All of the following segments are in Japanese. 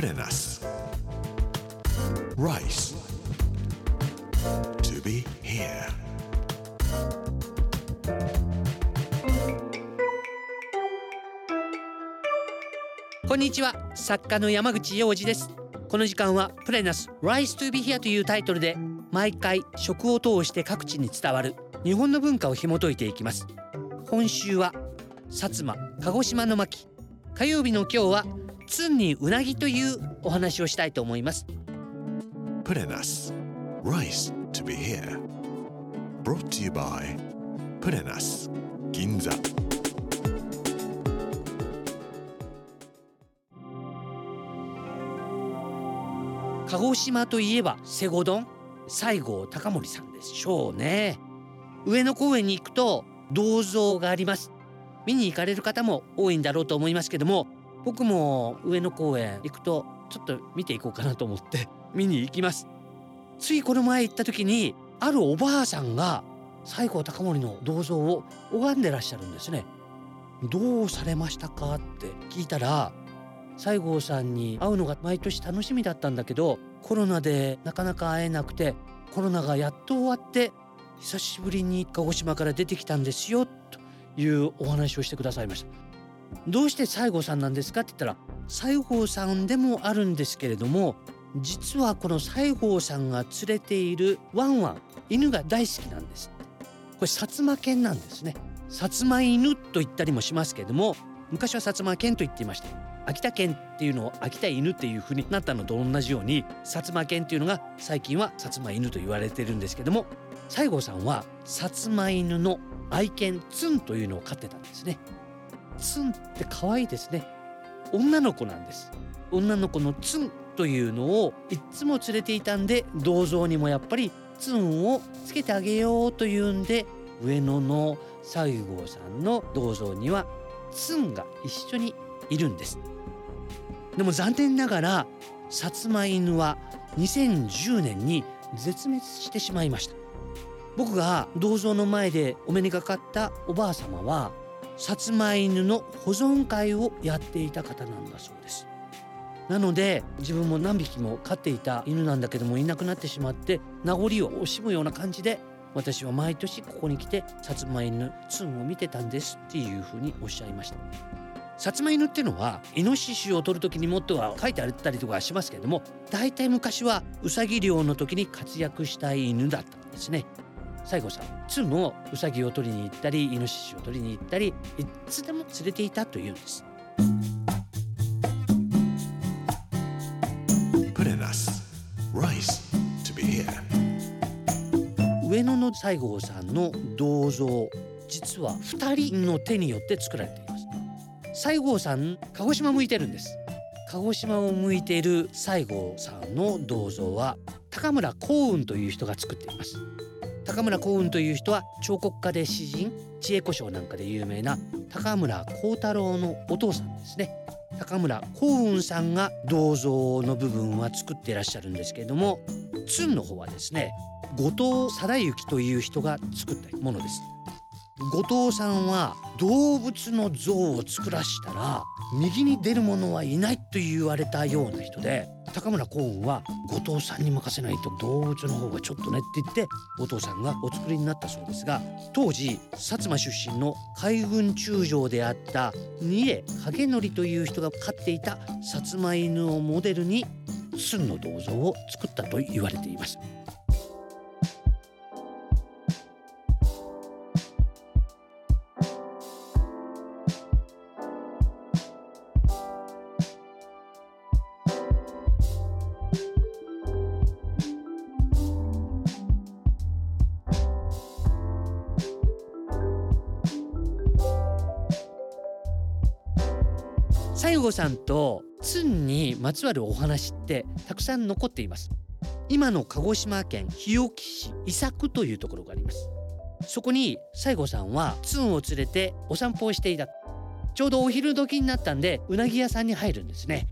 プレナス Rice. To be here. こんにちは。作家の山口洋二です。この時間はプレナス Rise to be here というタイトルで毎回食を通して各地に伝わる日本の文化を紐解いていきます。今週は薩摩鹿児島の巻。火曜日の今日はつんにうなぎというお話をしたいと思います。プレナス Rice to be here. Brought to you by プレナス銀座鹿児島といえば瀬古丼。西郷隆盛さんでしょうね。上野公園に行くと銅像があります。見に行かれる方も多いんだろうと思いますけども僕も上野公園行くとちょっと見ていこうかなと思って 見に行きます。ついこの前行った時にあるおばあさんが西郷隆盛の銅像を拝んでらっしゃるんですね。どうされましたかって聞いたら西郷さんに会うのが毎年楽しみだったんだけどコロナでなかなか会えなくてコロナがやっと終わって久しぶりに鹿児島から出てきたんですよというお話をしてくださいました。どうして西郷さんなんですかって言ったら西郷さんでもあるんですけれども実はこの西郷さんが連れているワンワン犬が大好きなんです。これ薩摩犬なんですね。薩摩犬と言ったりもしますけれども昔は薩摩犬と言っていました。秋田県っていうのを秋田犬っていう風になったのと同じように薩摩犬っていうのが最近は薩摩犬と言われてるんですけども西郷さんは薩摩犬の愛犬ツンというのを飼ってたんですね。ツンって可愛いですね。女の子なんです。女の子のツンというのをいつも連れていたんで銅像にもやっぱりツンをつけてあげようというんで上野の西郷さんの銅像にはツンが一緒にいるんです。でも残念ながら薩摩犬は2010年に絶滅してしまいました。僕が銅像の前でお目にかかったおばあ様は薩摩犬の保存会をやっていた方なんだそうです。なので自分も何匹も飼っていた犬なんだけどもいなくなってしまって名残を惜しむような感じで私は毎年ここに来て薩摩犬ツンを見てたんですっていうふうにおっしゃいました。薩摩犬っていうのはイノシシを取る時にもっとは書いてあったりとかしますけれども大体昔はウサギ猟の時に活躍したい犬だったんですね。西郷さんツンもウサギを取りに行ったりイノシシを取りに行ったりいつでも連れていたというんです。上野の西郷さんの銅像実は2人の手によって作られています。西郷さん鹿児島向いてるんです。鹿児島を向いている西郷さんの銅像は高村光雲という人が作っています高村光雲という人は彫刻家で詩人知恵子賞なんかで有名な高村光太郎のお父さんですね。高村光雲さんが銅像の部分は作っていらっしゃるんですけれどもツンの方はですね後藤貞之という人が作ったものです。後藤さんは動物の像を作らしたら右に出る者はいないと言われたような人で高村光雲は後藤さんに任せないと動物の方がちょっとねって言ってお父さんがお作りになったそうですが当時薩摩出身の海軍中将であった二重景則という人が飼っていた薩摩犬をモデルに寸の銅像を作ったと言われています。西郷さんとツンにまつわるお話ってたくさん残っています。今の鹿児島県日置市伊佐区というところがあります。そこに西郷さんはツンを連れてお散歩をしていた。ちょうどお昼時になったんでうなぎ屋さんに入るんですね。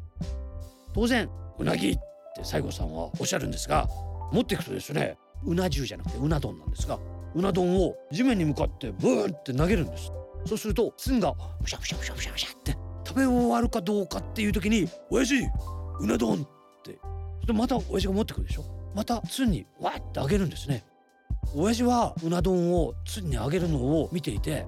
当然うなぎって西郷さんはおっしゃるんですが持っていくとですねうな重じゃなくてうな丼なんですがうな丼を地面に向かってブーンって投げるんです。そうするとツンがブシャブシャブシャブシャブシャってべ終わるかどうかっていう時に「親父うな丼ってでまた親父が持ってくるでしょ？またつにわってあげるんですね。親父はうな丼をつにあげるのを見ていて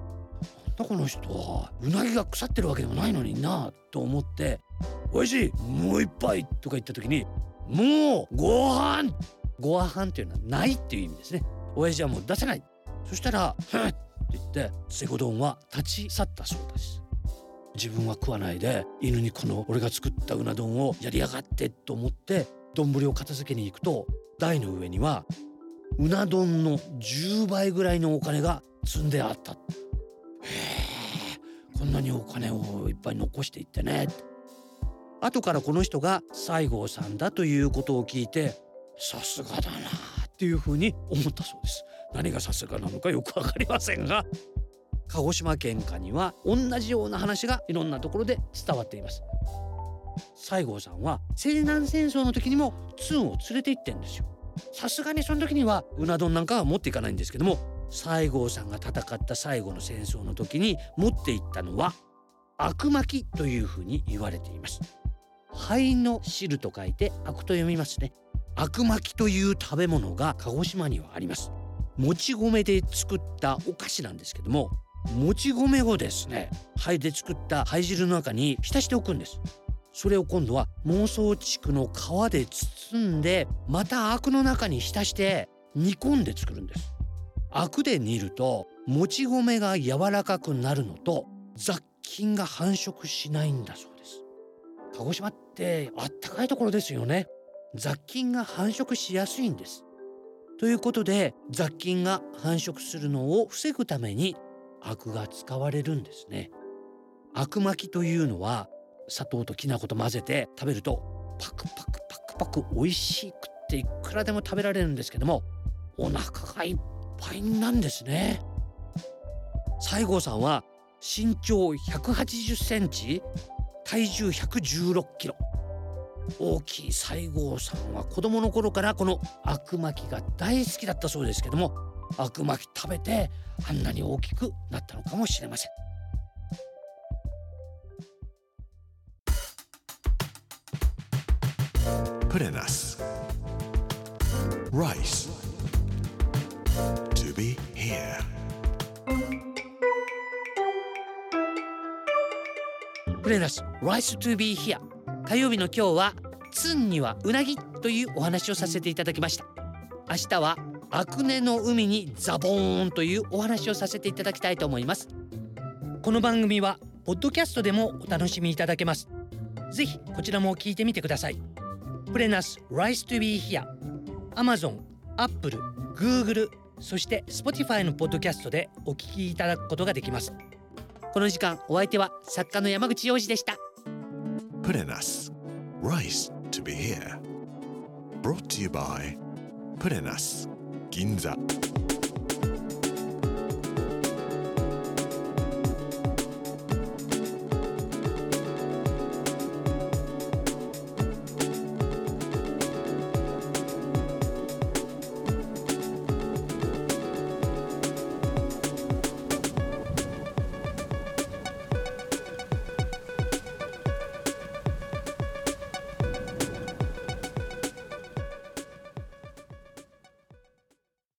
なんだこの人はうなぎが腐ってるわけでもないのになと思って「親父もう一杯」とか言った時に「もうご飯ご飯っていうのはないっていう意味ですね。親父はもう出せない。そしたら「ふん」って言ってセゴ丼は立ち去ったそうです。自分は食わないで犬にこの俺が作ったうな丼をやりやがってと思って丼を片付けに行くと台の上にはうな丼の10倍ぐらいのお金が積んであった。へえこんなにお金をいっぱい残していってね。後からこの人が西郷さんだということを聞いてさすがだなっていうふうに思ったそうです。何がさすがなのかよくわかりませんが。鹿児島県下には同じような話がいろんなところで伝わっています。西郷さんは西南戦争の時にもツンを連れて行ってんですよ。さすがにその時にはうな丼なんかは持っていかないんですけども西郷さんが戦った最後の戦争の時に持っていったのは悪巻きというふうに言われています。灰の汁と書いて悪と読みますね。悪巻きという食べ物が鹿児島にはあります。もち米で作ったお菓子なんですけどももち米をですね灰で作った灰汁の中に浸しておくんです。それを今度は妄想地区の皮で包んでまたアクの中に浸して煮込んで作るんです。アクで煮るともち米が柔らかくなるのと雑菌が繁殖しないんだそうです。鹿児島ってあったかいところですよね。雑菌が繁殖しやすいんです。ということで雑菌が繁殖するのを防ぐためにアクが使われるんですね。アク巻きというのは砂糖ときな粉と混ぜて食べるとパクパクパクパク美味しくっていくらでも食べられるんですけどもお腹がいっぱいなんですね。西郷さんは身長180センチ体重116キロ。大きい西郷さんは子供の頃からこのあくまきが大好きだったそうですけどもあくまき食べてあんなに大きくなったのかもしれません Put in us. Rice. To be here. プレナス Rice to be here 火曜日の今日はツンにはうなぎというお話をさせていただきました明日はアクネの海にザボーンというお話をさせていただきたいと思います。この番組はポッドキャストでもお楽しみいただけます。ぜひこちらも聞いてみてください。プレナス Rice to be here Amazon、Apple、Google そして Spotify のポッドキャストでお聞きいただくことができます。この時間お相手は作家の山口洋二でした。Put in us. Rice to be here. Brought to you by Put in 銀座。